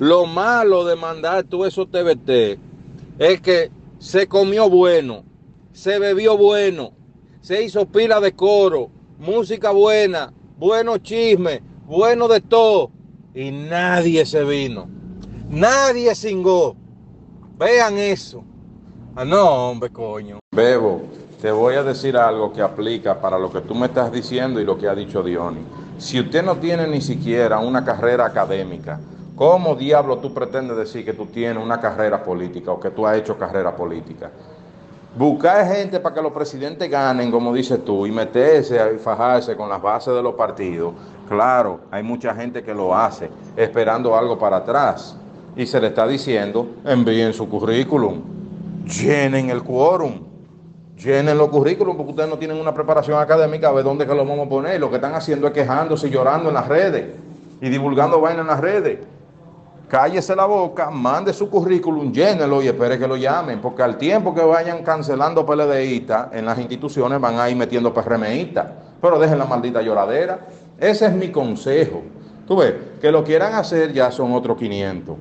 Lo malo de mandar tú esos TBT es que se comió bueno, se bebió bueno, se hizo pila de coro, música buena, buenos chismes, bueno de todo, y nadie se vino. Nadie cingó. Vean eso. Ah, no, hombre, coño. Bebo, te voy a decir algo que aplica para lo que tú me estás diciendo y lo que ha dicho Diony. Si usted no tiene ni siquiera una carrera académica, ¿cómo diablo tú pretendes decir que tú tienes una carrera política o que tú has hecho carrera política? Buscar gente para que los presidentes ganen, como dices tú, y meterse y fajarse con las bases de los partidos. Claro, hay mucha gente que lo hace esperando algo para atrás. Y se le está diciendo, envíen su currículum, llenen el quórum, llenen los currículum porque ustedes no tienen una preparación académica, a ver dónde que lo vamos a poner. Lo que están haciendo es quejándose y llorando en las redes y divulgando vaina en las redes cállese la boca, mande su currículum, llénelo y espere que lo llamen, porque al tiempo que vayan cancelando PLDistas en las instituciones van a ir metiendo PRMistas, pero dejen la maldita lloradera. Ese es mi consejo. Tú ves, que lo quieran hacer ya son otros 500.